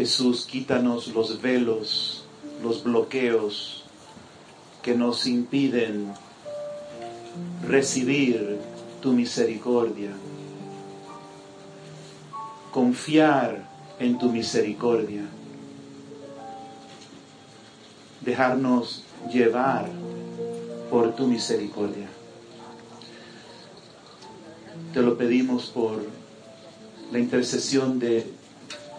Jesús, quítanos los velos, los bloqueos que nos impiden recibir tu misericordia, confiar en tu misericordia, dejarnos llevar por tu misericordia. Te lo pedimos por la intercesión de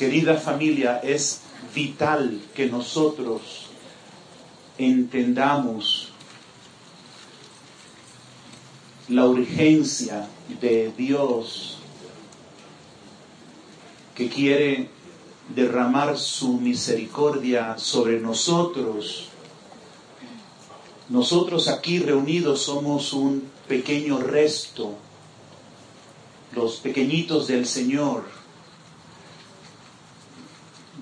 Querida familia, es vital que nosotros entendamos la urgencia de Dios que quiere derramar su misericordia sobre nosotros. Nosotros aquí reunidos somos un pequeño resto, los pequeñitos del Señor,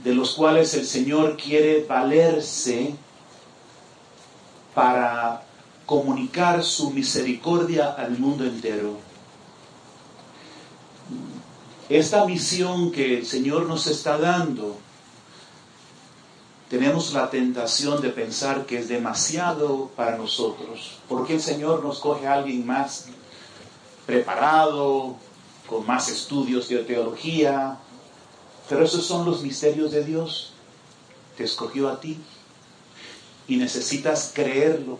de los cuales el Señor quiere valerse para comunicar su misericordia al mundo entero. Esta misión que el Señor nos está dando, tenemos la tentación de pensar que es demasiado para nosotros. ¿Por qué el Señor nos coge a alguien más preparado, con más estudios de teología? Pero esos son los misterios de Dios. Te escogió a ti y necesitas creerlo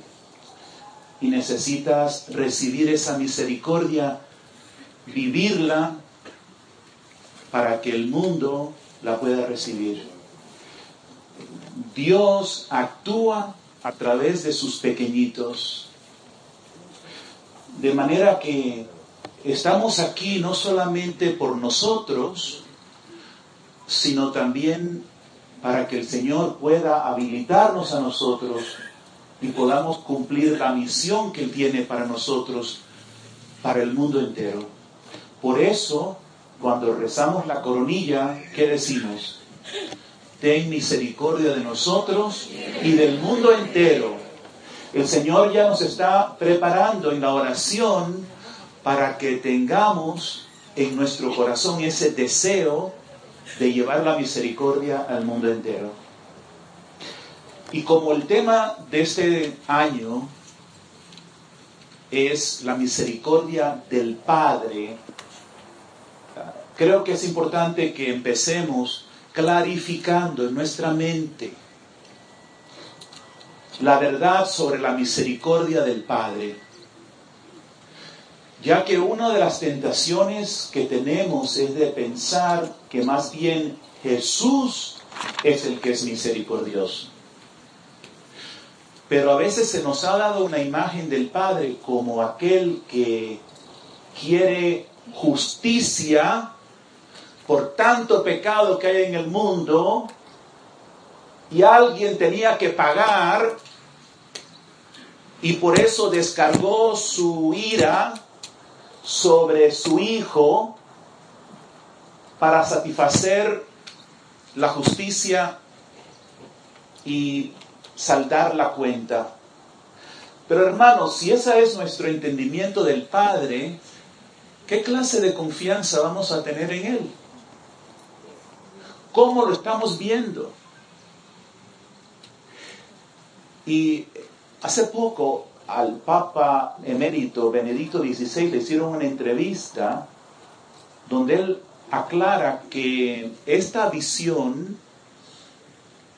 y necesitas recibir esa misericordia, vivirla para que el mundo la pueda recibir. Dios actúa a través de sus pequeñitos, de manera que estamos aquí no solamente por nosotros, sino también para que el Señor pueda habilitarnos a nosotros y podamos cumplir la misión que Él tiene para nosotros, para el mundo entero. Por eso, cuando rezamos la coronilla, ¿qué decimos? Ten misericordia de nosotros y del mundo entero. El Señor ya nos está preparando en la oración para que tengamos en nuestro corazón ese deseo de llevar la misericordia al mundo entero. Y como el tema de este año es la misericordia del Padre, creo que es importante que empecemos clarificando en nuestra mente la verdad sobre la misericordia del Padre. Ya que una de las tentaciones que tenemos es de pensar que más bien Jesús es el que es misericordioso. Pero a veces se nos ha dado una imagen del Padre como aquel que quiere justicia por tanto pecado que hay en el mundo y alguien tenía que pagar y por eso descargó su ira sobre su hijo para satisfacer la justicia y saldar la cuenta. Pero hermanos, si ese es nuestro entendimiento del Padre, ¿qué clase de confianza vamos a tener en Él? ¿Cómo lo estamos viendo? Y hace poco al Papa emérito Benedicto XVI le hicieron una entrevista donde él aclara que esta visión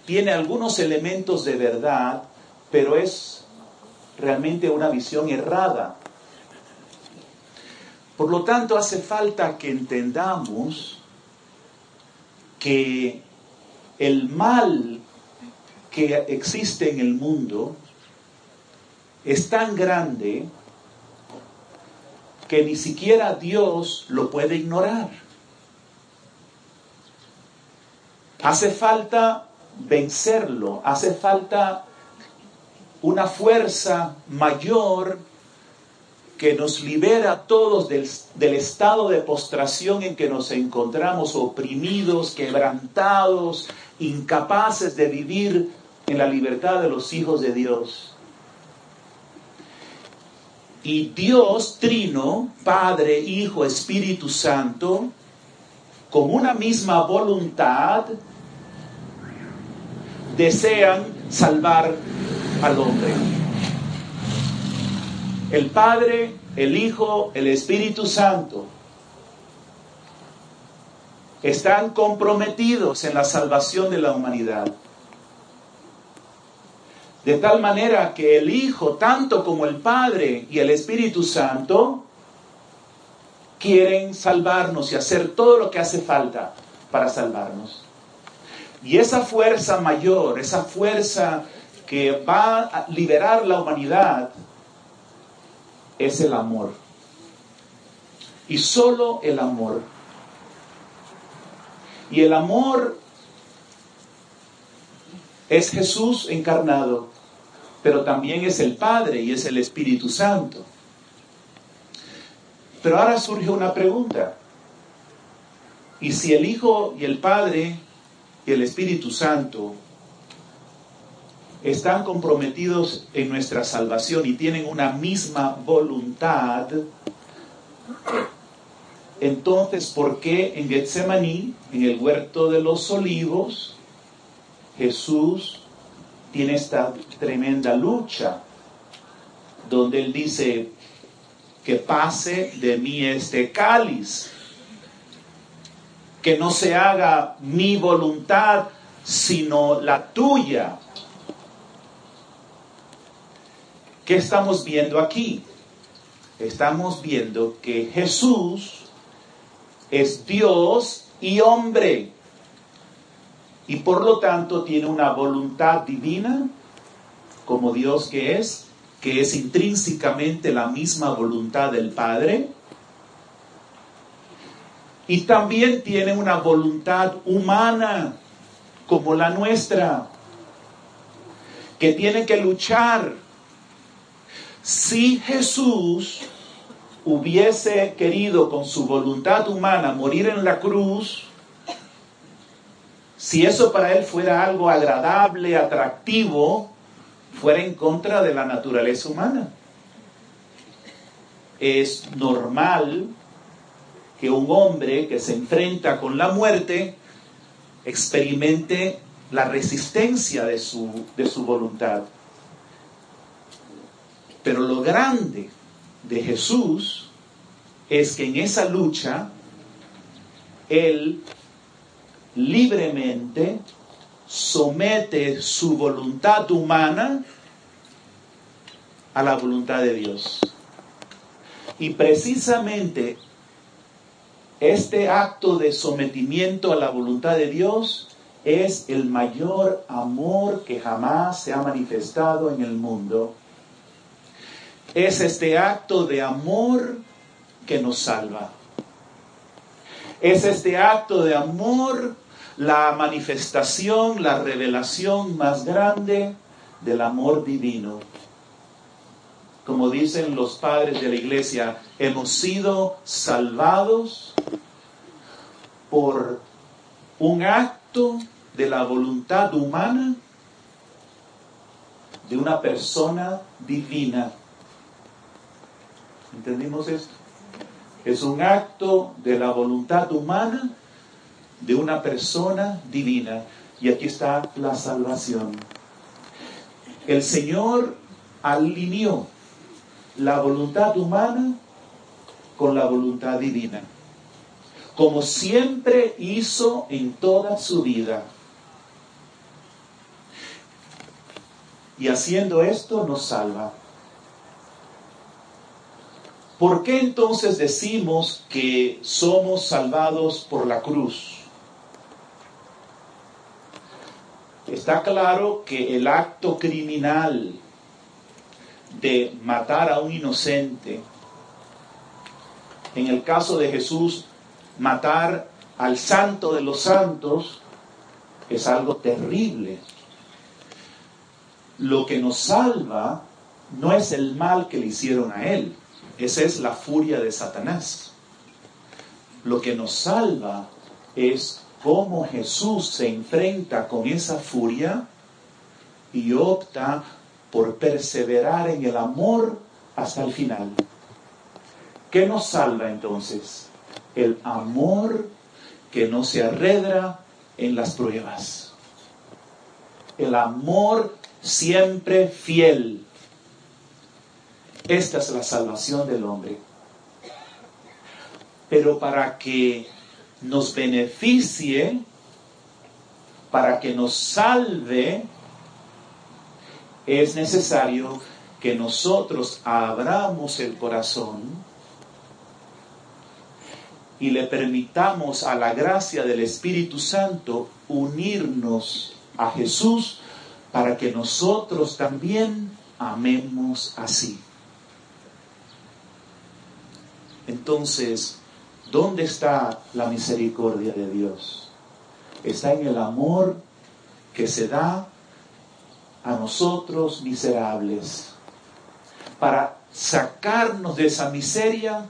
tiene algunos elementos de verdad, pero es realmente una visión errada. Por lo tanto, hace falta que entendamos que el mal que existe en el mundo es tan grande que ni siquiera Dios lo puede ignorar. Hace falta vencerlo, hace falta una fuerza mayor que nos libera a todos del, del, estado de postración en que nos encontramos, oprimidos, quebrantados, incapaces de vivir en la libertad de los hijos de Dios. Y Dios Trino, Padre, Hijo, Espíritu Santo, con una misma voluntad, desean salvar al hombre. El Padre, el Hijo, el Espíritu Santo están comprometidos en la salvación de la humanidad. De tal manera que el Hijo, tanto como el Padre y el Espíritu Santo, quieren salvarnos y hacer todo lo que hace falta para salvarnos. Y esa fuerza mayor, esa fuerza que va a liberar la humanidad, es el amor. Y solo el amor. Y el amor es Jesús encarnado, pero también es el Padre y es el Espíritu Santo. Pero ahora surge una pregunta. ¿Y si el Hijo y el Padre y el Espíritu Santo están comprometidos en nuestra salvación y tienen una misma voluntad, entonces, ¿por qué en Getsemaní, en el huerto de los olivos, Jesús tiene esta tremenda lucha donde él dice que pase de mí este cáliz, que no se haga mi voluntad, sino la tuya. ¿Qué estamos viendo aquí? Estamos viendo que Jesús es Dios y hombre y por lo tanto tiene una voluntad divina, como Dios que es, que es intrínsecamente la misma voluntad del Padre, y también tiene una voluntad humana, como la nuestra, que tiene que luchar. Si Jesús hubiese querido con su voluntad humana morir en la cruz, si eso para él fuera algo agradable, atractivo, fuera en contra de la naturaleza humana. Es normal que un hombre que se enfrenta con la muerte experimente la resistencia de su, de su voluntad. Pero lo grande de Jesús es que en esa lucha Él libremente somete su voluntad humana a la voluntad de Dios. Y precisamente este acto de sometimiento a la voluntad de Dios es el mayor amor que jamás se ha manifestado en el mundo. Es este acto de amor que nos salva. Es este acto de amor la manifestación, la revelación más grande del amor divino. Como dicen los padres de la iglesia, hemos sido salvados por un acto de la voluntad humana de una persona divina. ¿Entendimos esto? Es un acto de la voluntad humana de una persona divina. Y aquí está la salvación. El Señor alineó la voluntad humana con la voluntad divina, como siempre hizo en toda su vida. Y haciendo esto nos salva. ¿Por qué entonces decimos que somos salvados por la cruz? Está claro que el acto criminal de matar a un inocente en el caso de Jesús, matar al santo de los santos es algo terrible. Lo que nos salva no es el mal que le hicieron a él, esa es la furia de Satanás. Lo que nos salva es cómo Jesús se enfrenta con esa furia y opta por perseverar en el amor hasta el final. ¿Qué nos salva entonces? El amor que no se arredra en las pruebas. El amor siempre fiel. Esta es la salvación del hombre. Pero para que nos beneficie, para que nos salve, es necesario que nosotros abramos el corazón y le permitamos a la gracia del Espíritu Santo unirnos a Jesús para que nosotros también amemos así. Entonces, ¿dónde está la misericordia de Dios? Está en el amor que se da a nosotros miserables para sacarnos de esa miseria,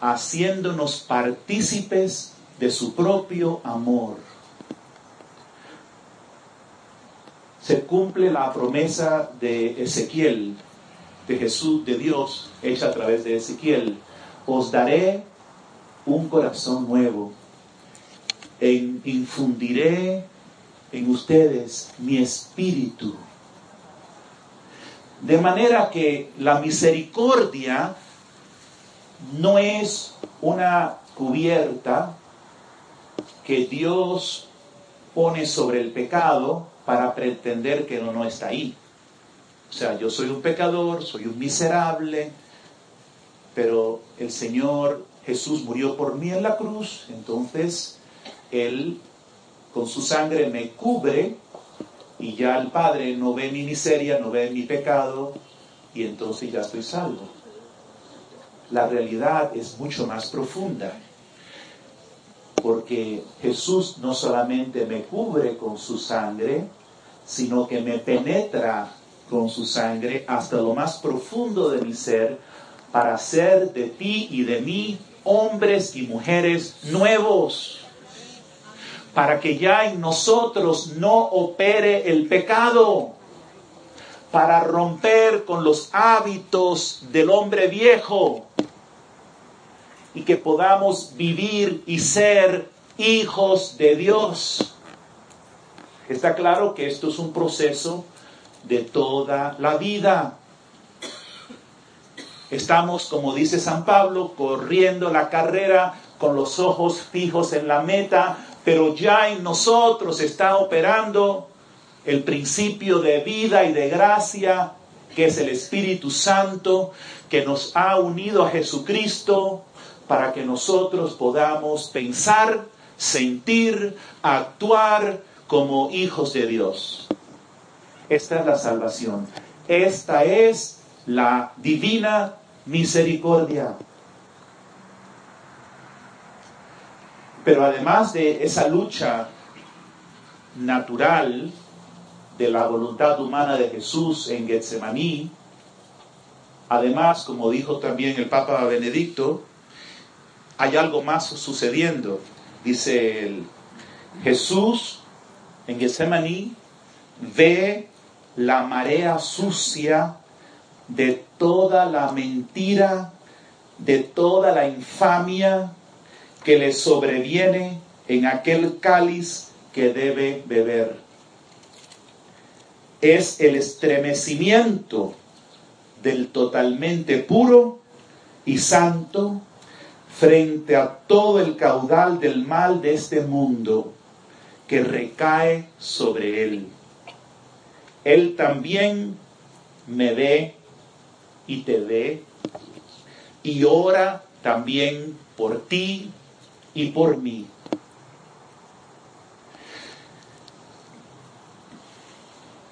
haciéndonos partícipes de su propio amor. Se cumple la promesa de Ezequiel, de Jesús, de Dios, hecha a través de Ezequiel. Os daré un corazón nuevo, e infundiré en ustedes mi espíritu de manera que la misericordia no es una cubierta que Dios pone sobre el pecado para pretender que no, no está ahí. O sea, yo soy un pecador, soy un miserable, pero el Señor Jesús murió por mí en la cruz, entonces Él con su sangre me cubre y ya el Padre no ve mi miseria, no ve mi pecado y entonces ya estoy salvo. La realidad es mucho más profunda porque Jesús no solamente me cubre con su sangre, sino que me penetra con su sangre hasta lo más profundo de mi ser para hacer de ti y de mí hombres y mujeres nuevos para que ya en nosotros no opere el pecado, para romper con los hábitos del hombre viejo y que podamos vivir y ser hijos de Dios. Está claro que esto es un proceso de toda la vida. Estamos, como dice San Pablo, corriendo la carrera con los ojos fijos en la meta, pero ya en nosotros está operando el principio de vida y de gracia, que es el Espíritu Santo, que nos ha unido a Jesucristo para que nosotros podamos pensar, sentir, actuar como hijos de Dios. Esta es la salvación. Esta es la divina misericordia. Pero además de esa lucha natural de la voluntad humana de Jesús en Getsemaní, además, como dijo también el Papa Benedicto, hay algo más sucediendo. Dice Jesús en Getsemaní ve la marea sucia de toda la mentira, de toda la infamia, que le sobreviene en aquel cáliz que debe beber. Es el estremecimiento del totalmente puro y santo frente a todo el caudal del mal de este mundo que recae sobre él. Él también me ve y te ve y ora también por ti y por mí.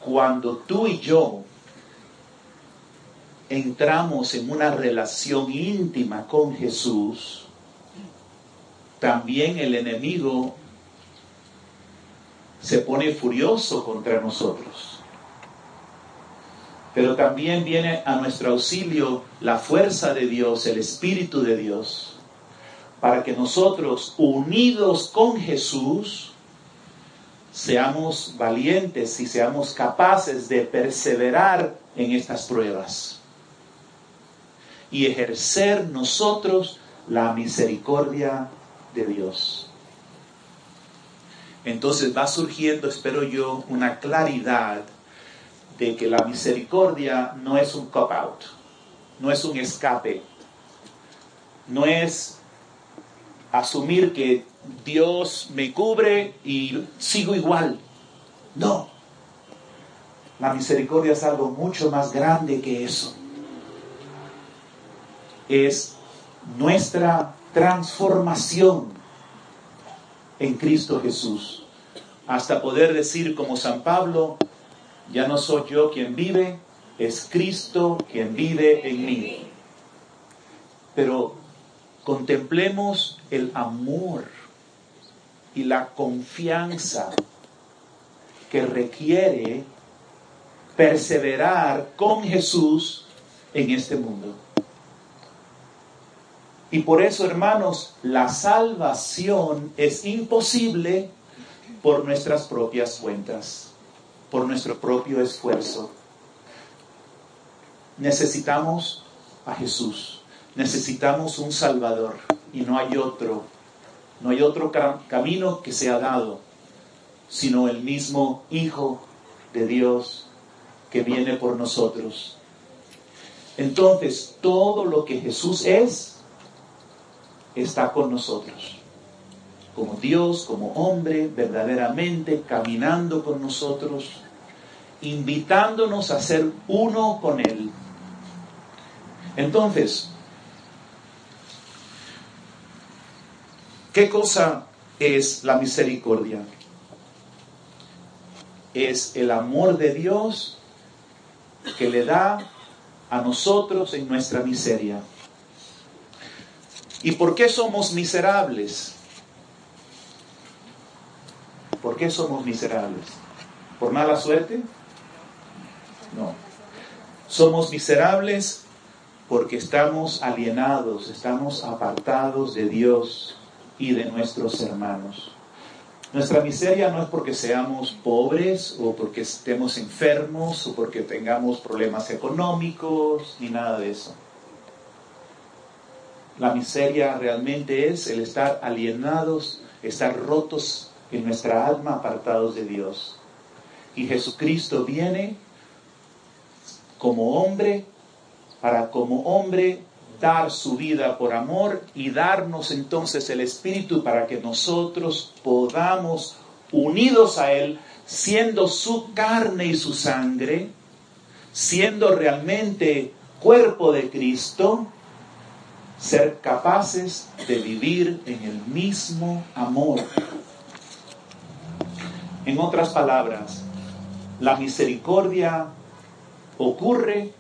Cuando tú y yo entramos en una relación íntima con Jesús, también el enemigo se pone furioso contra nosotros. Pero también viene a nuestro auxilio la fuerza de Dios, el Espíritu de Dios, para que nosotros, unidos con Jesús, seamos valientes y seamos capaces de perseverar en estas pruebas y ejercer nosotros la misericordia de Dios. Entonces va surgiendo, espero yo, una claridad de que la misericordia no es un cop-out, no es un escape, no es asumir que Dios me cubre y sigo igual. No. La misericordia es algo mucho más grande que eso. Es nuestra transformación en Cristo Jesús. Hasta poder decir como San Pablo, ya no soy yo quien vive, es Cristo quien vive en mí. Pero contemplemos el amor y la confianza que requiere perseverar con Jesús en este mundo. Y por eso, hermanos, la salvación es imposible por nuestras propias cuentas, por nuestro propio esfuerzo. Necesitamos a Jesús, necesitamos un Salvador y no hay otro no hay otro camino que sea dado, sino el mismo Hijo de Dios que viene por nosotros. Entonces, todo lo que Jesús es, está con nosotros. Como Dios, como hombre, verdaderamente caminando con nosotros, invitándonos a ser uno con Él. Entonces, ¿Qué cosa es la misericordia? Es el amor de Dios que le da a nosotros en nuestra miseria. ¿Y por qué somos miserables? ¿Por qué somos miserables? ¿Por mala suerte? Somos miserables porque estamos alienados, estamos apartados de Dios y de nuestros hermanos. Nuestra miseria no es porque seamos pobres o porque estemos enfermos o porque tengamos problemas económicos ni nada de eso. La miseria realmente es el estar alienados, estar rotos en nuestra alma, apartados de Dios. Y Jesucristo viene como hombre para como hombre dar su vida por amor y darnos entonces el Espíritu para que nosotros podamos, unidos a Él, siendo su carne y su sangre, siendo realmente cuerpo de Cristo, ser capaces de vivir en el mismo amor. En otras palabras, la misericordia ocurre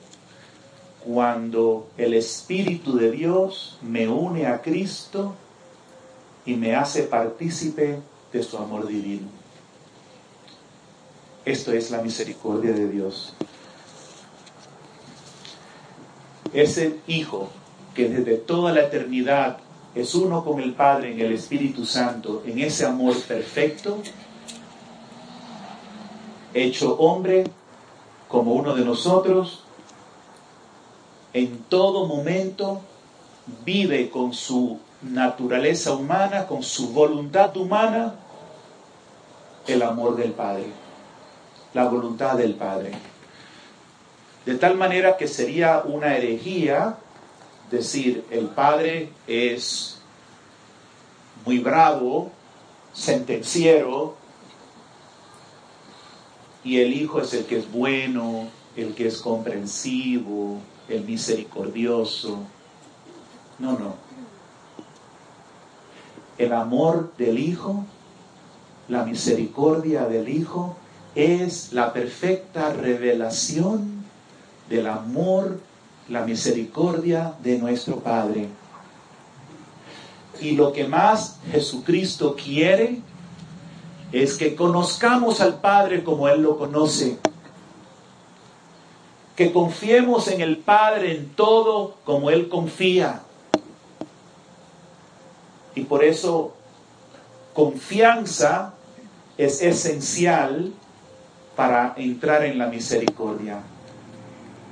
cuando el Espíritu de Dios me une a Cristo y me hace partícipe de su amor divino. Esto es la misericordia de Dios. Ese Hijo que desde toda la eternidad es uno con el Padre en el Espíritu Santo, en ese amor perfecto, hecho hombre como uno de nosotros, en todo momento vive con su naturaleza humana, con su voluntad humana, el amor del Padre, la voluntad del Padre. De tal manera que sería una herejía decir el Padre es muy bravo, sentenciero, y el Hijo es el que es bueno, el que es comprensivo, el misericordioso. No, no. El amor del Hijo, la misericordia del Hijo, es la perfecta revelación del amor la misericordia de nuestro Padre. Y lo que más Jesucristo quiere es que conozcamos al Padre como Él lo conoce. Que confiemos en el Padre en todo como Él confía. Y por eso confianza es esencial para entrar en la misericordia.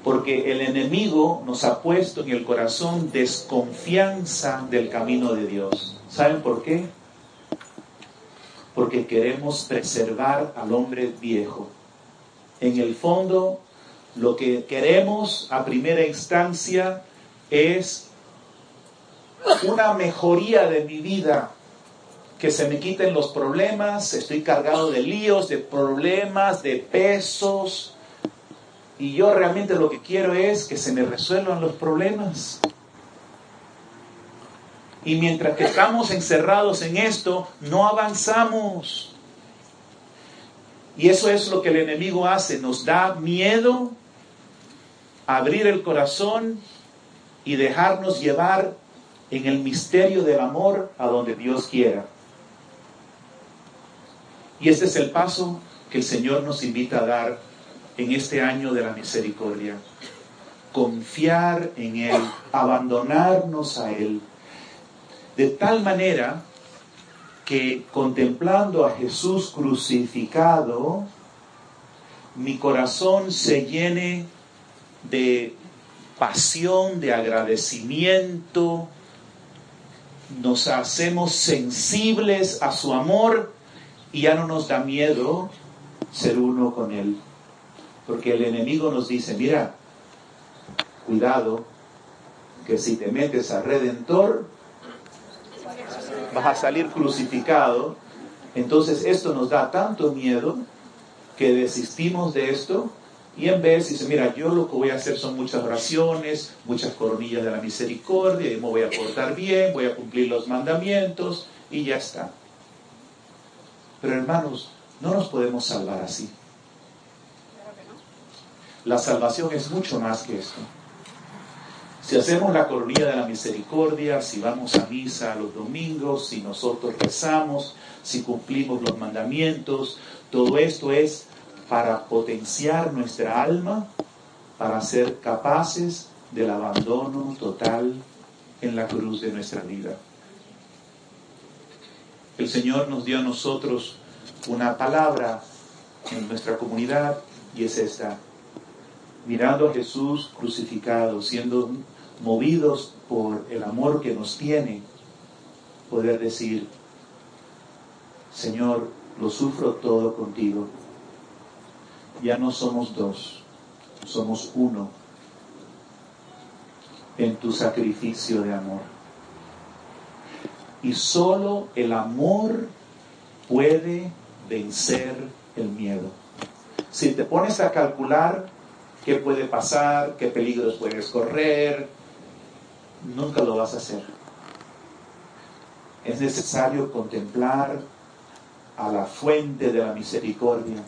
Porque el enemigo nos ha puesto en el corazón desconfianza del camino de Dios. ¿Saben por qué? Porque queremos preservar al hombre viejo. En el fondo, lo que queremos a primera instancia es una mejoría de mi vida, que se me quiten los problemas, estoy cargado de líos, de problemas, de pesos, y yo realmente lo que quiero es que se me resuelvan los problemas. Y mientras que estamos encerrados en esto, no avanzamos. Y eso es lo que el enemigo hace, nos da miedo abrir el corazón y dejarnos llevar en el misterio del amor a donde Dios quiera. Y este es el paso que el Señor nos invita a dar en este año de la misericordia. Confiar en Él, abandonarnos a Él. De tal manera que contemplando a Jesús crucificado, mi corazón se llene de pasión, de agradecimiento, nos hacemos sensibles a su amor y ya no nos da miedo ser uno con Él. Porque el enemigo nos dice, mira, cuidado, que si te metes al Redentor, vas a salir crucificado. Entonces esto nos da tanto miedo que desistimos de esto y en vez dice, mira, yo lo que voy a hacer son muchas oraciones, muchas coronillas de la misericordia, y me voy a portar bien, voy a cumplir los mandamientos y ya está. Pero hermanos, no nos podemos salvar así. La salvación es mucho más que esto. Si hacemos la coronilla de la misericordia, si vamos a misa los domingos, si nosotros rezamos, si cumplimos los mandamientos, todo esto es para potenciar nuestra alma, para ser capaces del abandono total en la cruz de nuestra vida. El Señor nos dio a nosotros una palabra en nuestra comunidad y es esta. Mirando a Jesús crucificado, siendo movidos por el amor que nos tiene, poder decir, Señor, lo sufro todo contigo. Ya no somos dos, somos uno en tu sacrificio de amor. Y solo el amor puede vencer el miedo. Si te pones a calcular qué puede pasar, qué peligros puedes correr, nunca lo vas a hacer. Es necesario contemplar a la fuente de la misericordia,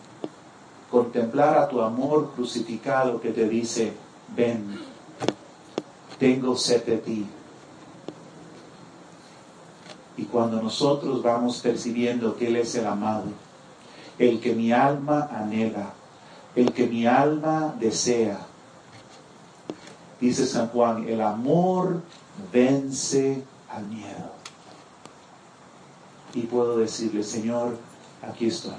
contemplar a tu amor crucificado que te dice, ven, tengo sed de ti, y cuando nosotros vamos percibiendo que Él es el amado, el que mi alma anhela, el que mi alma desea, dice San Juan, el amor vence al miedo. Y puedo decirle, Señor, aquí estoy.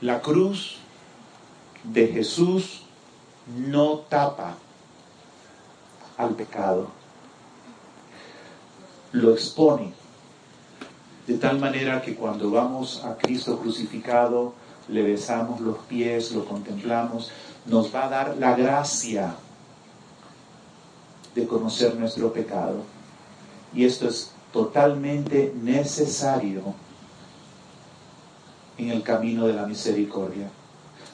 La cruz de Jesús no tapa al pecado. Lo expone. De tal manera que cuando vamos a Cristo crucificado, le besamos los pies, lo contemplamos, nos va a dar la gracia de conocer nuestro pecado. Y esto es totalmente necesario en el camino de la misericordia.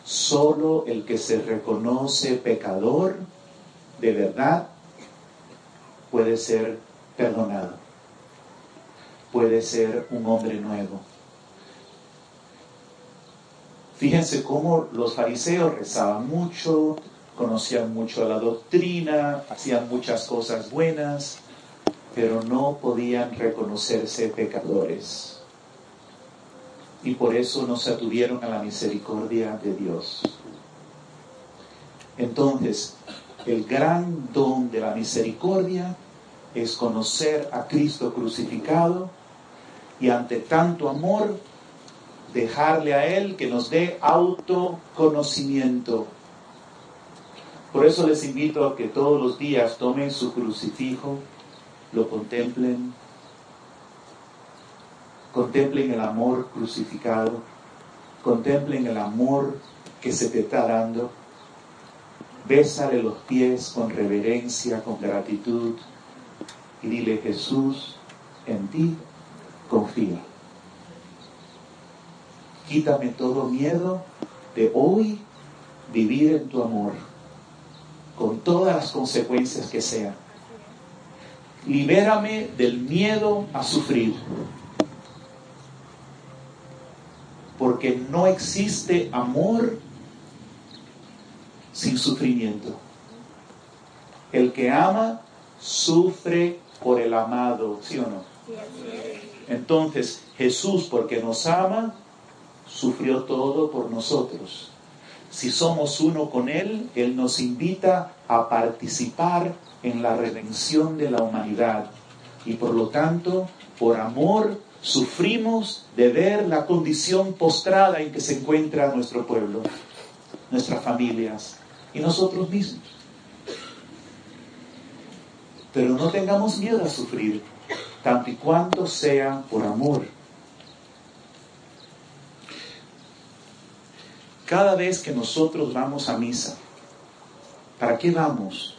Solo el que se reconoce pecador de verdad puede ser perdonado, puede ser un hombre nuevo. Fíjense cómo los fariseos rezaban mucho, conocían mucho la doctrina, hacían muchas cosas buenas, pero no podían reconocerse pecadores. Y por eso no se atuvieron a la misericordia de Dios. Entonces, el gran don de la misericordia es conocer a Cristo crucificado y ante tanto amor dejarle a Él que nos dé autoconocimiento. Por eso les invito a que todos los días tomen su crucifijo, lo contemplen, contemplen el amor crucificado, contemplen el amor que se te está dando, bésale los pies con reverencia, con gratitud y dile Jesús, en ti confío quítame todo miedo de hoy vivir en tu amor, con todas las consecuencias que sean. Libérame del miedo a sufrir, porque no existe amor sin sufrimiento. El que ama sufre por el amado, ¿sí o no? Entonces, Jesús, porque nos ama, sufrió todo por nosotros. Si somos uno con Él, Él nos invita a participar en la redención de la humanidad. Y por lo tanto, por amor, sufrimos de ver la condición postrada en que se encuentra nuestro pueblo, nuestras familias y nosotros mismos. Pero no tengamos miedo a sufrir, tanto y cuanto sea por amor. Cada vez que nosotros vamos a misa, ¿para qué vamos?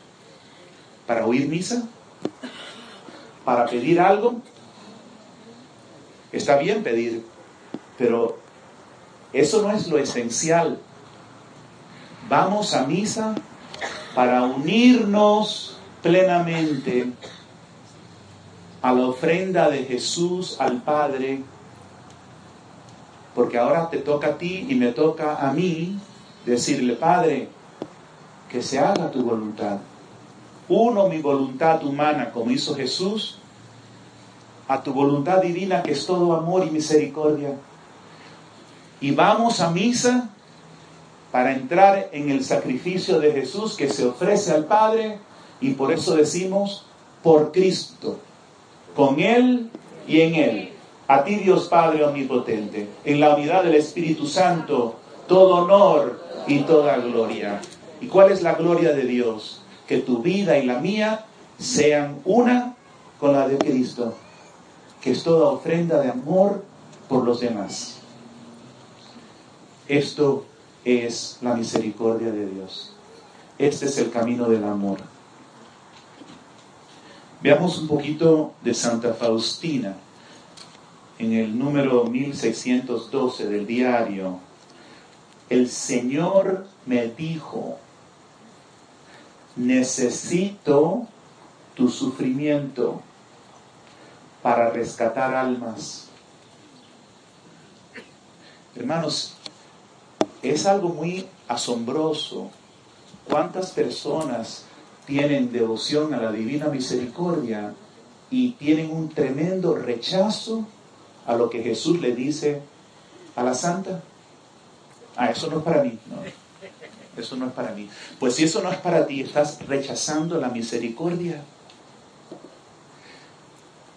¿Para oír misa? ¿Para pedir algo? Está bien pedir, pero eso no es lo esencial. Vamos a misa para unirnos plenamente a la ofrenda de Jesús al Padre porque ahora te toca a ti y me toca a mí decirle, Padre, que se haga tu voluntad. Uno, mi voluntad humana, como hizo Jesús, a tu voluntad divina, que es todo amor y misericordia. Y vamos a misa para entrar en el sacrificio de Jesús que se ofrece al Padre y por eso decimos, por Cristo, con Él y en Él. A ti Dios Padre Omnipotente, en la unidad del Espíritu Santo, todo honor y toda gloria. ¿Y cuál es la gloria de Dios? Que tu vida y la mía sean una con la de Cristo, que es toda ofrenda de amor por los demás. Esto es la misericordia de Dios. Este es el camino del amor. Veamos un poquito de Santa Faustina en el número 1612 del diario, el Señor me dijo, necesito tu sufrimiento para rescatar almas. Hermanos, es algo muy asombroso. ¿Cuántas personas tienen devoción a la divina misericordia y tienen un tremendo rechazo a lo que Jesús le dice a la santa. Ah, eso no es para mí. No, eso no es para mí. Pues si eso no es para ti, estás rechazando la misericordia.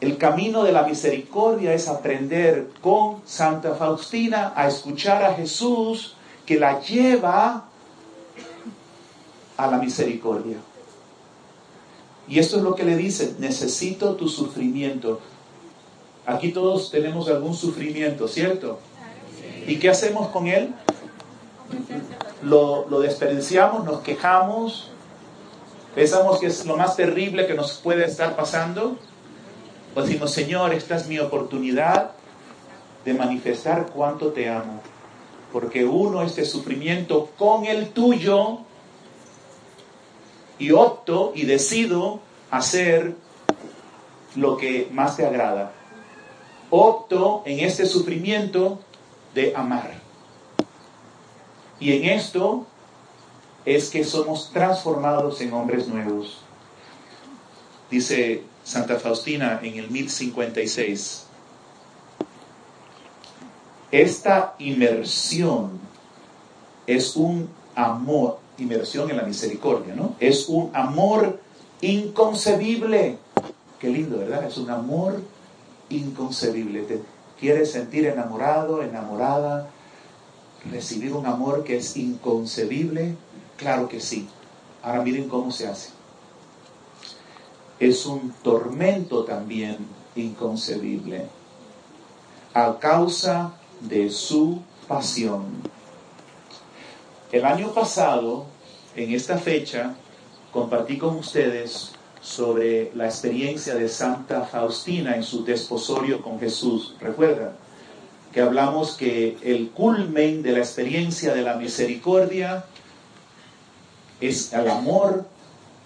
El camino de la misericordia es aprender con Santa Faustina a escuchar a Jesús que la lleva a la misericordia. Y esto es lo que le dice, necesito tu sufrimiento. Aquí todos tenemos algún sufrimiento, ¿cierto? ¿Y qué hacemos con él? Lo, lo desperdiciamos, nos quejamos, pensamos que es lo más terrible que nos puede estar pasando. O decimos, Señor, esta es mi oportunidad de manifestar cuánto te amo. Porque uno este sufrimiento con el tuyo y opto y decido hacer lo que más te agrada opto en este sufrimiento de amar. Y en esto es que somos transformados en hombres nuevos. Dice Santa Faustina en el 1056. Esta inmersión es un amor, inmersión en la misericordia, ¿no? Es un amor inconcebible. Qué lindo, ¿verdad? Es un amor inconcebible. Te quieres sentir enamorado, enamorada, recibir un amor que es inconcebible. Claro que sí. Ahora miren cómo se hace. Es un tormento también inconcebible a causa de su pasión. El año pasado, en esta fecha, compartí con ustedes sobre la experiencia de Santa Faustina en su desposorio con Jesús. ¿Recuerdan? Que hablamos que el culmen de la experiencia de la misericordia es el amor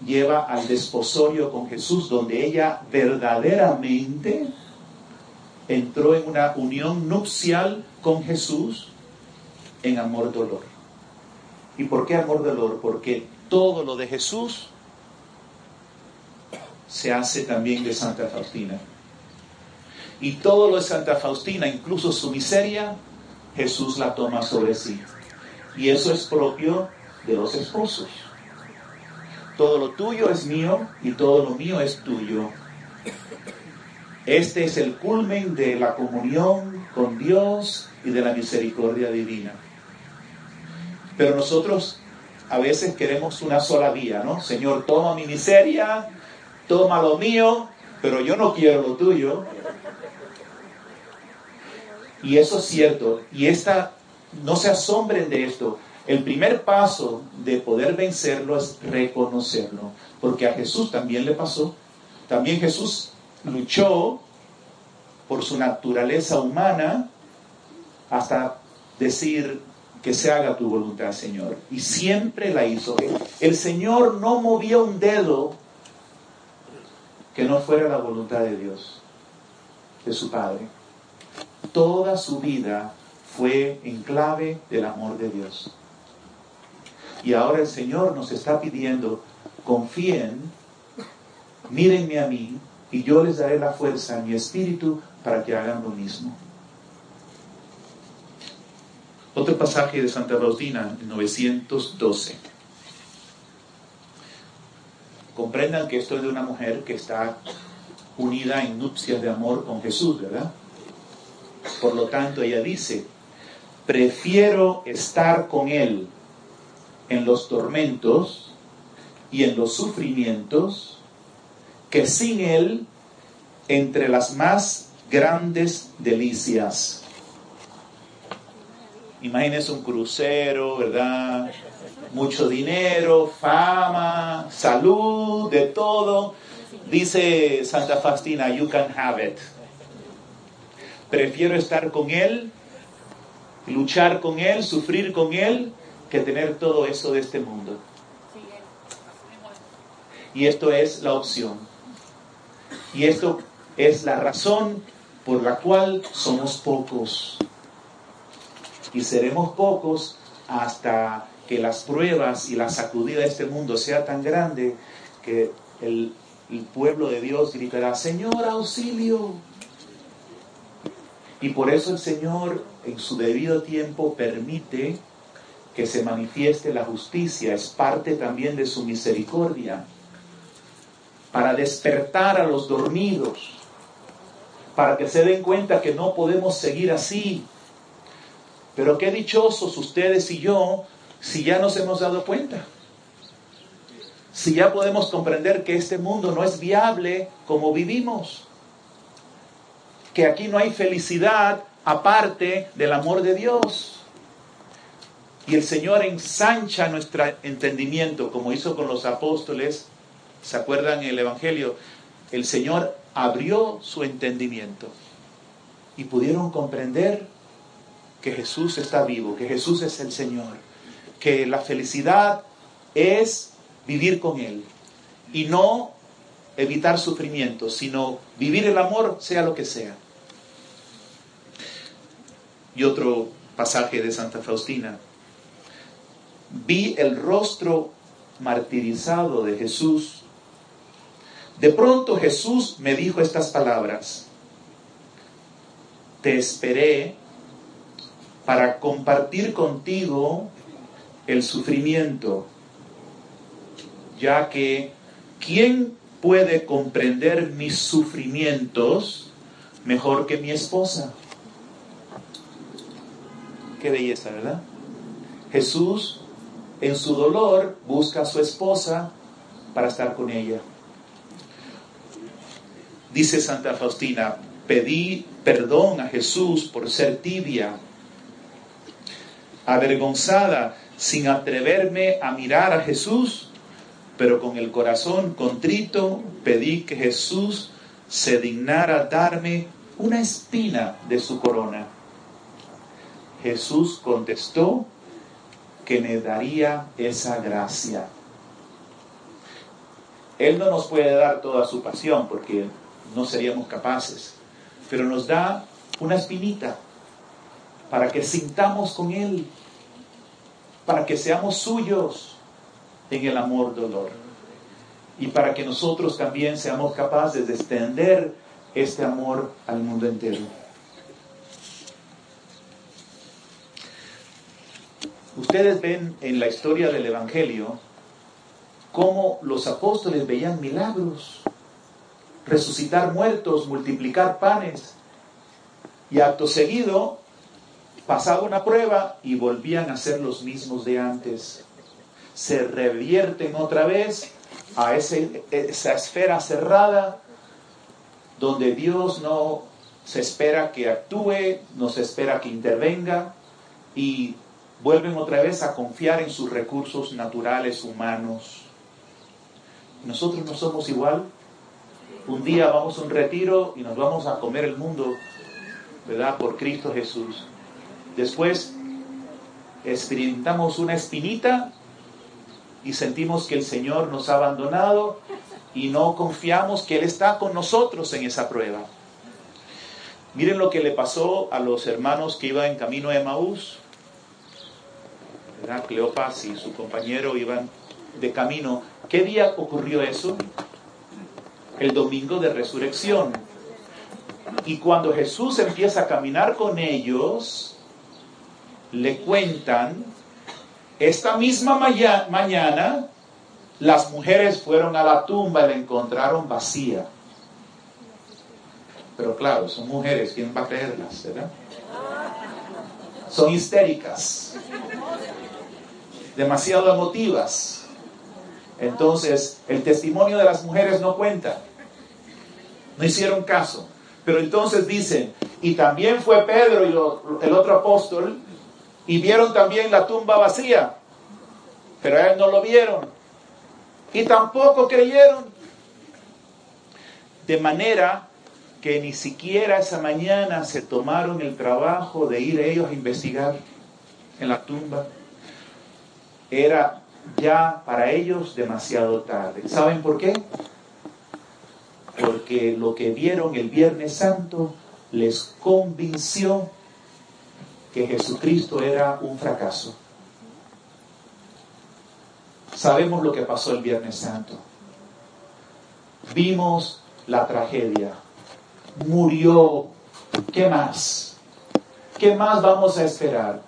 lleva al desposorio con Jesús, donde ella verdaderamente entró en una unión nupcial con Jesús en amor-dolor. ¿Y por qué amor-dolor? Porque todo lo de Jesús se hace también de Santa Faustina. Y todo lo de Santa Faustina, incluso su miseria, Jesús la toma sobre sí. Y eso es propio de los esposos. Todo lo tuyo es mío y todo lo mío es tuyo. Este es el culmen de la comunión con Dios y de la misericordia divina. Pero nosotros a veces queremos una sola vía, ¿no? Señor, toma mi miseria, toma lo mío, pero yo no quiero lo tuyo. Y eso es cierto. Y esta, no se asombren de esto. El primer paso de poder vencerlo es reconocerlo, porque a Jesús también le pasó. También Jesús luchó por su naturaleza humana hasta decir que se haga tu voluntad, Señor. Y siempre la hizo. El Señor no movía un dedo que no fuera la voluntad de Dios, de su Padre. Toda su vida fue en clave del amor de Dios. Y ahora el Señor nos está pidiendo, confíen, mírenme a mí, y yo les daré la fuerza mi espíritu para que hagan lo mismo. Otro pasaje de Santa Faustina, 912. Comprendan que esto es de una mujer que está unida en nupcias de amor con Jesús, ¿verdad? Por lo tanto, ella dice, prefiero estar con Él en los tormentos y en los sufrimientos que sin Él entre las más grandes delicias. Imagínense un crucero, ¿verdad? Mucho dinero, fama, salud, de todo. Dice Santa Faustina, you can have it. Prefiero estar con Él, luchar con Él, sufrir con Él, que tener todo eso de este mundo. Y esto es la opción. Y esto es la razón por la cual somos pocos. Y seremos pocos hasta que las pruebas y la sacudida de este mundo sea tan grande que el, el pueblo de Dios gritará, Señor, auxilio. Y por eso el Señor en su debido tiempo permite que se manifieste la justicia, es parte también de su misericordia, para despertar a los dormidos, para que se den cuenta que no podemos seguir así. Pero qué dichosos ustedes y yo si ya nos hemos dado cuenta. Si ya podemos comprender que este mundo no es viable como vivimos. Que aquí no hay felicidad aparte del amor de Dios. Y el Señor ensancha nuestro entendimiento, como hizo con los apóstoles. ¿Se acuerdan el Evangelio? El Señor abrió su entendimiento y pudieron comprender que Jesús está vivo, que Jesús es el Señor, que la felicidad es vivir con Él y no evitar sufrimiento, sino vivir el amor sea lo que sea. Y otro pasaje de Santa Faustina, vi el rostro martirizado de Jesús. De pronto Jesús me dijo estas palabras. Te esperé para compartir contigo el sufrimiento, ya que ¿quién puede comprender mis sufrimientos mejor que mi esposa? Qué belleza, ¿verdad? Jesús en su dolor busca a su esposa para estar con ella. Dice Santa Faustina, pedí perdón a Jesús por ser tibia, avergonzada, sin atreverme a mirar a Jesús, pero con el corazón contrito pedí que Jesús se dignara darme una espina de su corona. Jesús contestó que me daría esa gracia. Él no nos puede dar toda su pasión porque no seríamos capaces, pero nos da una espinita para que sintamos con Él, para que seamos suyos en el amor dolor. Y para que nosotros también seamos capaces de extender este amor al mundo entero. Ustedes ven en la historia del Evangelio cómo los apóstoles veían milagros, resucitar muertos, multiplicar panes, y acto seguido pasaba una prueba y volvían a ser los mismos de antes. Se revierten otra vez a esa esfera cerrada donde Dios no se espera que actúe, no se espera que intervenga y vuelven otra vez a confiar en sus recursos naturales humanos. Nosotros no somos igual. Un día vamos a un retiro y nos vamos a comer el mundo, ¿verdad? Por Cristo Jesús. Después experimentamos una espinita y sentimos que el Señor nos ha abandonado y no confiamos que Él está con nosotros en esa prueba. Miren lo que le pasó a los hermanos que iban en camino a Emaús. Cleopas y su compañero iban de camino. ¿Qué día ocurrió eso? El domingo de resurrección. Y cuando Jesús empieza a caminar con ellos, le cuentan, esta misma mañana las mujeres fueron a la tumba y la encontraron vacía. Pero claro, son mujeres, ¿quién va a creerlas? Son histéricas demasiado emotivas. Entonces, el testimonio de las mujeres no cuenta. No hicieron caso. Pero entonces dicen, y también fue Pedro y el otro apóstol, y vieron también la tumba vacía, pero a él no lo vieron. Y tampoco creyeron. De manera que ni siquiera esa mañana se tomaron el trabajo de ir ellos a investigar en la tumba era ya para ellos demasiado tarde. ¿Saben por qué? Porque lo que vieron el Viernes Santo les convenció que Jesucristo era un fracaso. Sabemos lo que pasó el Viernes Santo. Vimos la tragedia. Murió. ¿Qué más? ¿Qué más vamos a esperar?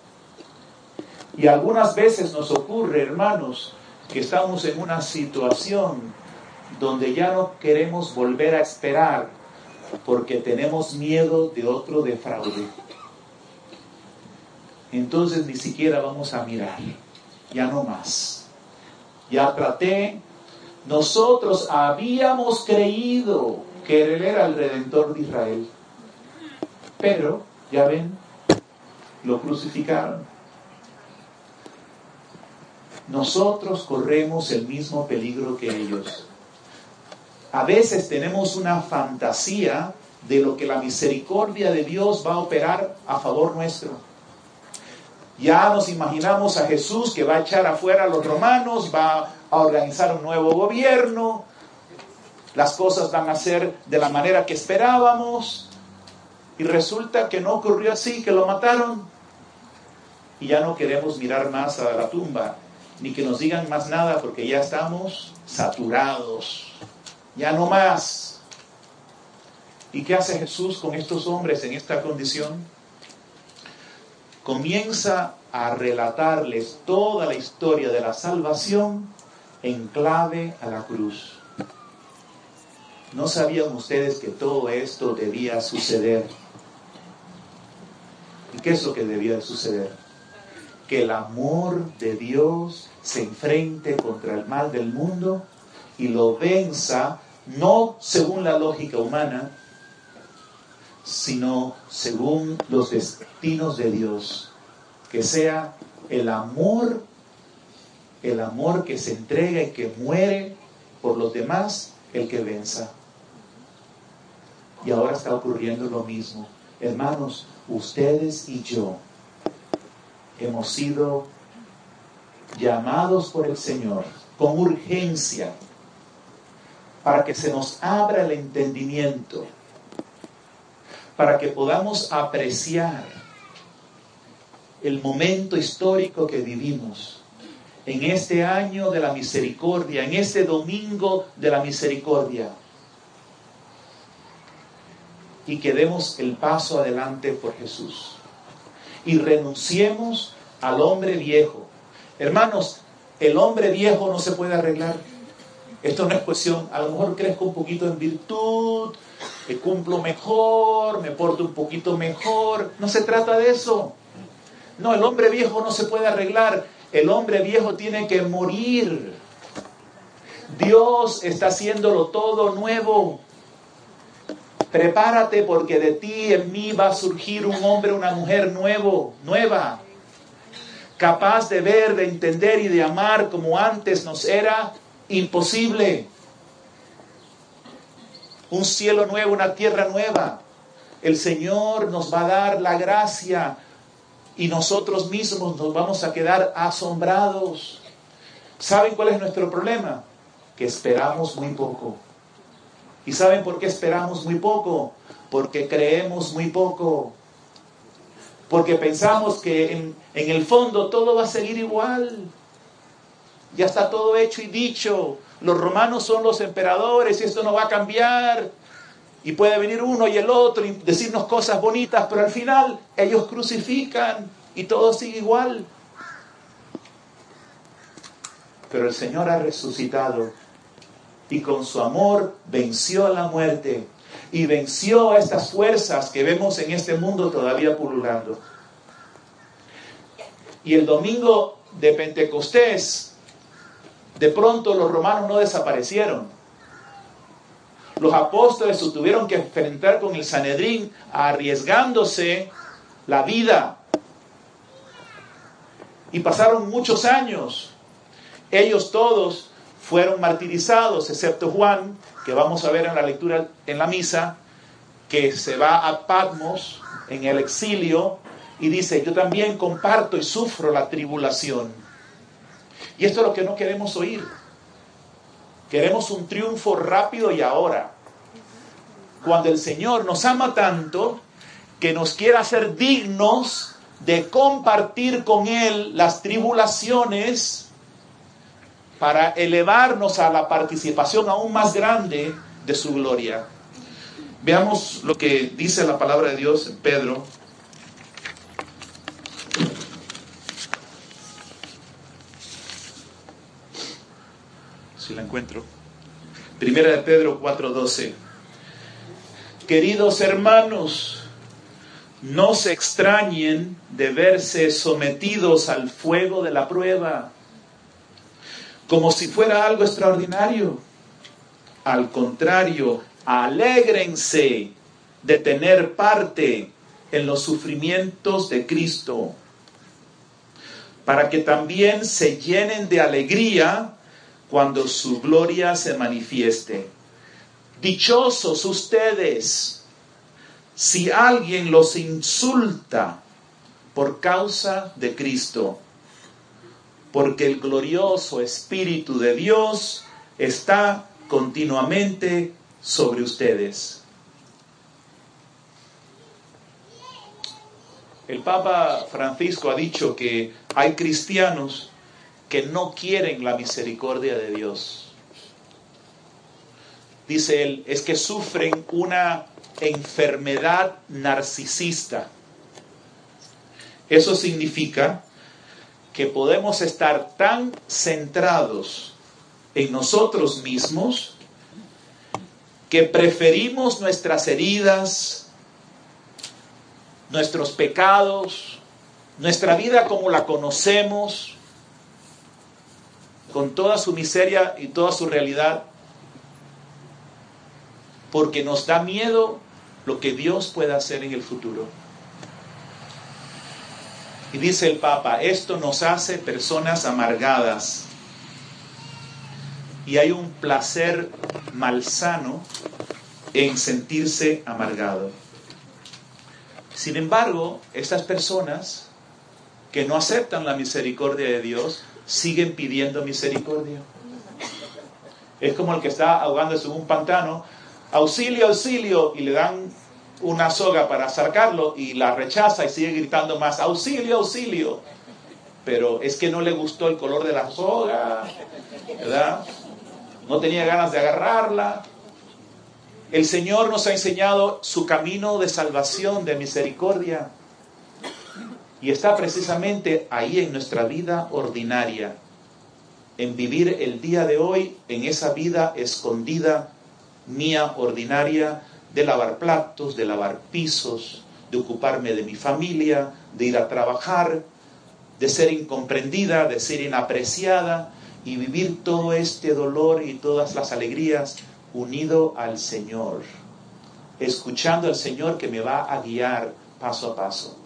Y algunas veces nos ocurre, hermanos, que estamos en una situación donde ya no queremos volver a esperar porque tenemos miedo de otro defraude. Entonces ni siquiera vamos a mirar, ya no más. Ya traté, nosotros habíamos creído que Él era el redentor de Israel, pero, ya ven, lo crucificaron nosotros corremos el mismo peligro que ellos. A veces tenemos una fantasía de lo que la misericordia de Dios va a operar a favor nuestro. Ya nos imaginamos a Jesús que va a echar afuera a los romanos, va a organizar un nuevo gobierno, las cosas van a ser de la manera que esperábamos, y resulta que no ocurrió así, que lo mataron, y ya no queremos mirar más a la tumba ni que nos digan más nada porque ya estamos saturados. Ya no más. ¿Y qué hace Jesús con estos hombres en esta condición? Comienza a relatarles toda la historia de la salvación en clave a la cruz. ¿No sabían ustedes que todo esto debía suceder? ¿Y qué es lo que debía suceder? Que el amor de Dios se enfrente contra el mal del mundo y lo venza, no según la lógica humana, sino según los destinos de Dios. Que sea el amor, el amor que se entrega y que muere por los demás, el que venza. Y ahora está ocurriendo lo mismo. Hermanos, ustedes y yo hemos sido llamados por el Señor con urgencia para que se nos abra el entendimiento, para que podamos apreciar el momento histórico que vivimos en este año de la misericordia, en este domingo de la misericordia. Y que demos el paso adelante por Jesús. Y renunciemos al hombre viejo. Hermanos, el hombre viejo no se puede arreglar. Esto no es cuestión, a lo mejor crezco un poquito en virtud, me cumplo mejor, me porto un poquito mejor. No se trata de eso. No, el hombre viejo no se puede arreglar. El hombre viejo tiene que morir. Dios está haciéndolo todo nuevo. Prepárate porque de ti en mí va a surgir un hombre, una mujer nuevo, nueva, capaz de ver, de entender y de amar como antes nos era imposible. Un cielo nuevo, una tierra nueva. El Señor nos va a dar la gracia y nosotros mismos nos vamos a quedar asombrados. ¿Saben cuál es nuestro problema? Que esperamos muy poco. ¿Y saben por qué esperamos muy poco? Porque creemos muy poco. Porque pensamos que en, el fondo todo va a seguir igual. Ya está todo hecho y dicho. Los romanos son los emperadores y esto no va a cambiar. Y puede venir uno y el otro y decirnos cosas bonitas, pero al final ellos crucifican y todo sigue igual. Pero el Señor ha resucitado y con su amor venció a la muerte y venció a estas fuerzas que vemos en este mundo todavía pululando. Y el domingo de Pentecostés, de pronto los romanos no desaparecieron los apóstoles se tuvieron que enfrentar con el Sanedrín arriesgándose la vida. Y pasaron muchos años. Ellos todos fueron martirizados, excepto Juan, que vamos a ver en la lectura en la misa, que se va a Patmos en el exilio y dice, yo también comparto y sufro la tribulación. Y esto es lo que no queremos oír. Queremos un triunfo rápido y ahora. Cuando el Señor nos ama tanto que nos quiere hacer dignos de compartir con Él las tribulaciones para elevarnos a la participación aún más grande de su gloria. Veamos lo que dice la palabra de Dios en Pedro. Si la encuentro. Primera de Pedro 4:12. Queridos hermanos, no se extrañen de verse sometidos al fuego de la prueba, como si fuera algo extraordinario. Al contrario, alégrense de tener parte en los sufrimientos de Cristo, para que también se llenen de alegría cuando su gloria se manifieste. Dichosos ustedes si alguien los insulta por causa de Cristo, porque el glorioso Espíritu de Dios está continuamente sobre ustedes. El Papa Francisco ha dicho que hay cristianos que no quieren la misericordia de Dios. Dice él, es que sufren una enfermedad narcisista. Eso significa que podemos estar tan centrados en nosotros mismos que preferimos nuestras heridas, nuestros pecados, nuestra vida como la conocemos, con toda su miseria y toda su realidad, porque nos da miedo lo que Dios pueda hacer en el futuro. Y dice el Papa, esto nos hace personas amargadas. Y hay un placer malsano en sentirse amargado. Sin embargo, estas personas que no aceptan la misericordia de Dios siguen pidiendo misericordia. Es como el que está ahogándose en un pantano, auxilio, auxilio, y le dan una soga para sacarlo y la rechaza y sigue gritando más, auxilio, auxilio. Pero es que no le gustó el color de la soga, ¿verdad? No tenía ganas de agarrarla. El Señor nos ha enseñado su camino de salvación, de misericordia. Y está precisamente ahí en nuestra vida ordinaria, en vivir el día de hoy en esa vida escondida, mía, ordinaria, de lavar platos, de lavar pisos, de ocuparme de mi familia, de ir a trabajar, de ser incomprendida, de ser inapreciada y vivir todo este dolor y todas las alegrías unido al Señor, escuchando al Señor que me va a guiar paso a paso.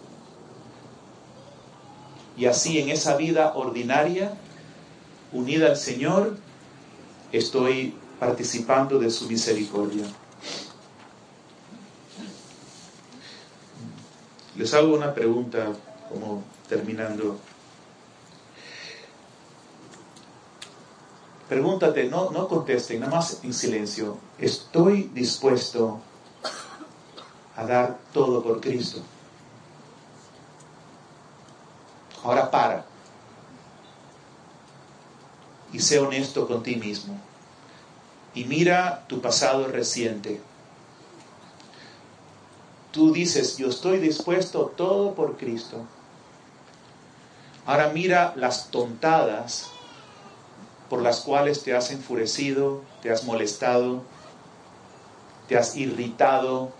Y así en esa vida ordinaria, unida al Señor, estoy participando de su misericordia. Les hago una pregunta como terminando. Pregúntate, no, no contesten, nada más en silencio. ¿Estoy dispuesto a dar todo por Cristo? Ahora para. Y sé honesto con ti mismo. Y mira tu pasado reciente. Tú dices, yo estoy dispuesto todo por Cristo. Ahora mira las tontadas por las cuales te has enfurecido, te has molestado, te has irritado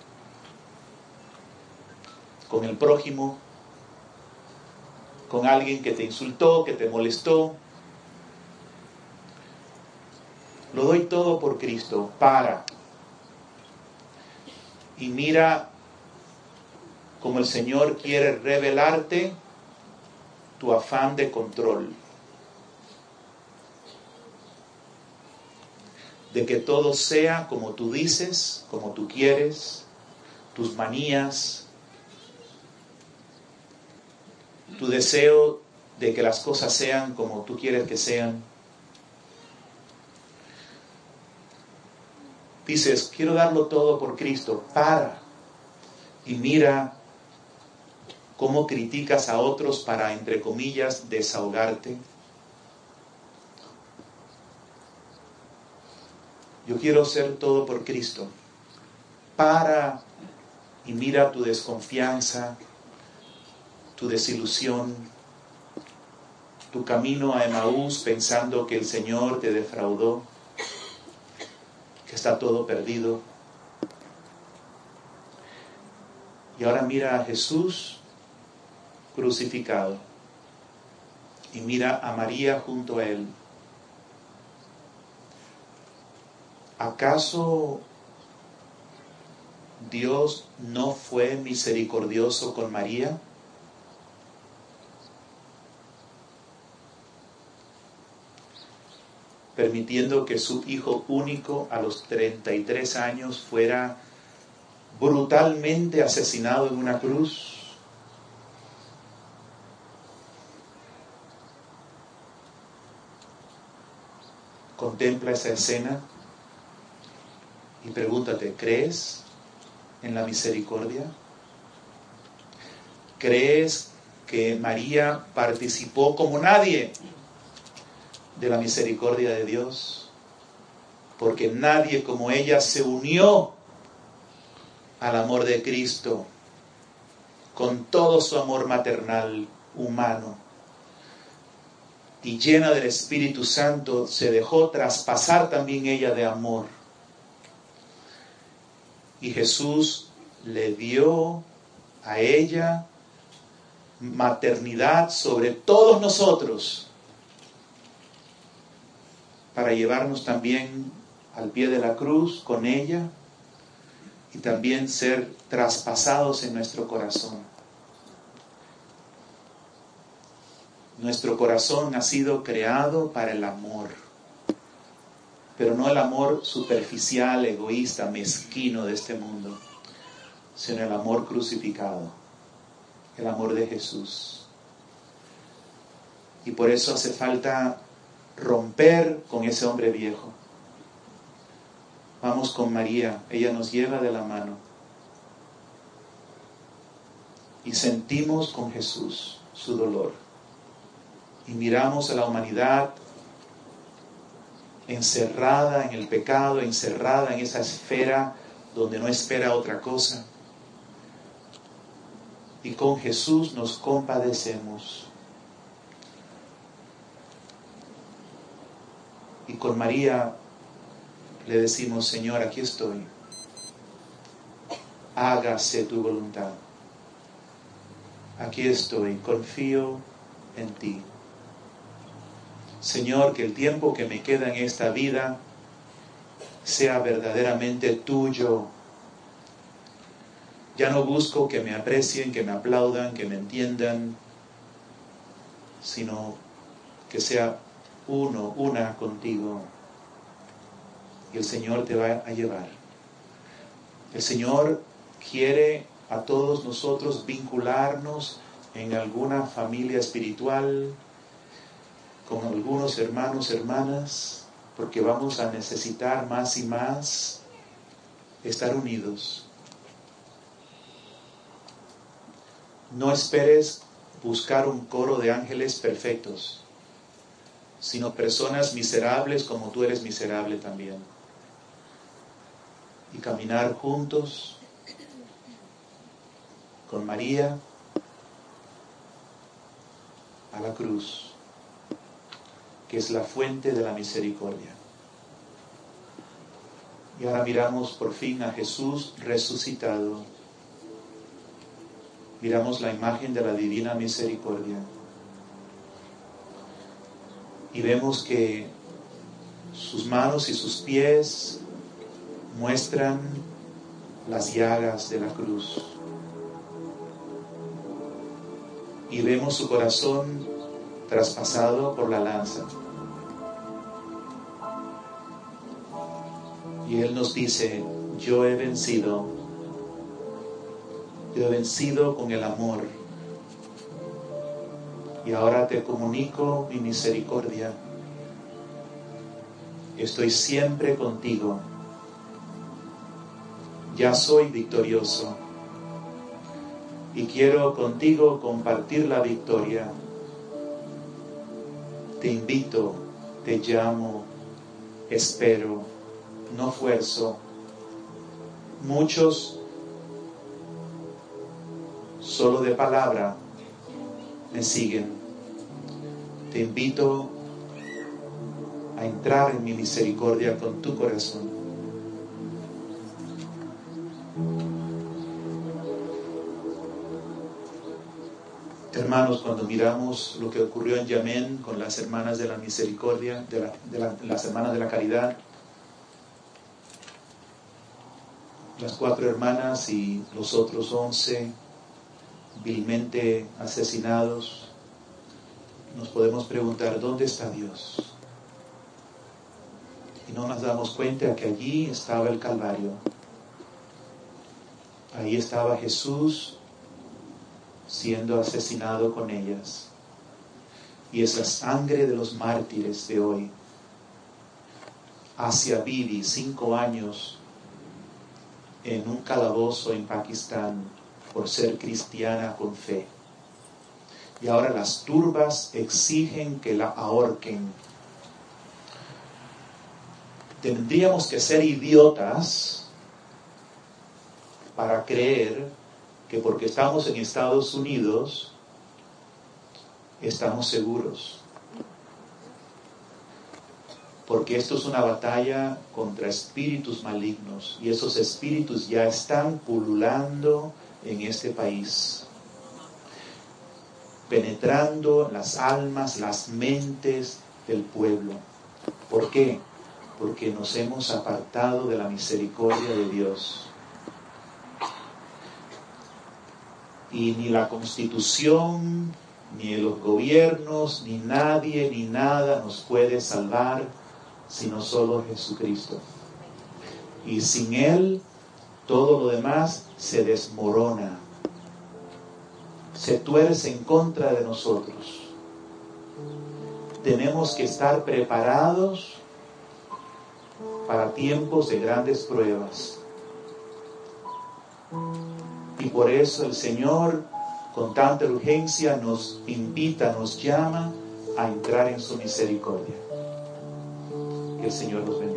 con el prójimo, con alguien que te insultó, que te molestó. Lo doy todo por Cristo, para. Y mira como el Señor quiere revelarte tu afán de control. De que todo sea como tú dices, como tú quieres, tus manías, tu deseo de que las cosas sean como tú quieres que sean. Dices, quiero darlo todo por Cristo. Para y mira cómo criticas a otros para, entre comillas, desahogarte. Yo quiero ser todo por Cristo. Para y mira tu desconfianza, tu desilusión, tu camino a Emaús pensando que el Señor te defraudó, que está todo perdido. Y ahora mira a Jesús crucificado y mira a María junto a él. ¿Acaso Dios no fue misericordioso con María? Permitiendo que su hijo único a los 33 años fuera brutalmente asesinado en una cruz. Contempla esa escena y pregúntate, ¿crees en la misericordia? ¿Crees que María participó como nadie de la misericordia de Dios, porque nadie como ella se unió al amor de Cristo con todo su amor maternal humano. Y llena del Espíritu Santo se dejó traspasar también ella de amor. Y Jesús le dio a ella maternidad sobre todos nosotros para llevarnos también al pie de la cruz con ella y también ser traspasados en nuestro corazón. Nuestro corazón ha sido creado para el amor, pero no el amor superficial, egoísta, mezquino de este mundo, sino el amor crucificado, el amor de Jesús. Y por eso hace falta romper con ese hombre viejo. Vamos con María, ella nos lleva de la mano. Y sentimos con Jesús su dolor. Y miramos a la humanidad encerrada en el pecado, encerrada en esa esfera donde no espera otra cosa. Y con Jesús nos compadecemos. Y con María le decimos, Señor, aquí estoy. Hágase tu voluntad. Aquí estoy, confío en ti. Señor, que el tiempo que me queda en esta vida sea verdaderamente tuyo. Ya no busco que me aprecien, que me aplaudan, que me entiendan, sino que sea uno, una contigo. Y el Señor te va a llevar. El Señor quiere a todos nosotros vincularnos en alguna familia espiritual, con algunos hermanos, hermanas, porque vamos a necesitar más y más estar unidos. No esperes buscar un coro de ángeles perfectos sino personas miserables como tú eres miserable también. Y caminar juntos con María a la cruz, que es la fuente de la misericordia. Y ahora miramos por fin a Jesús resucitado. Miramos la imagen de la divina misericordia y vemos que sus manos y sus pies muestran las llagas de la cruz. Y vemos su corazón traspasado por la lanza. Y Él nos dice, yo he vencido, yo he vencido con el amor y ahora te comunico mi misericordia. Estoy siempre contigo. Ya soy victorioso y quiero contigo compartir la victoria. Te invito, te llamo, espero, no fuerzo. Muchos solo de palabra me siguen. Te invito a entrar en mi misericordia con tu corazón. Hermanos, cuando miramos lo que ocurrió en Yemen con las hermanas de la misericordia, de, las hermanas de la caridad, las cuatro hermanas y los otros once vilmente asesinados, nos podemos preguntar, ¿dónde está Dios? Y no nos damos cuenta que allí estaba el Calvario. Ahí estaba Jesús siendo asesinado con ellas. Y es la sangre de los mártires de hoy. Asia Bibi, cinco años en un calabozo en Pakistán, por ser cristiana con fe. Y ahora las turbas exigen que la ahorquen tendríamos que ser idiotas para creer que porque estamos en Estados Unidos estamos seguros. Porque esto es una batalla contra espíritus malignos y esos espíritus ya están pululando en este país, penetrando las almas, las mentes del pueblo. ¿Por qué? Porque nos hemos apartado de la misericordia de Dios. Y ni la constitución, ni los gobiernos, ni nadie, ni nada nos puede salvar, sino solo Jesucristo. Y sin Él, todo lo demás se desmorona, se tuerce en contra de nosotros. Tenemos que estar preparados para tiempos de grandes pruebas. Y por eso el Señor con tanta urgencia nos invita, nos llama a entrar en su misericordia. Que el Señor los bendiga.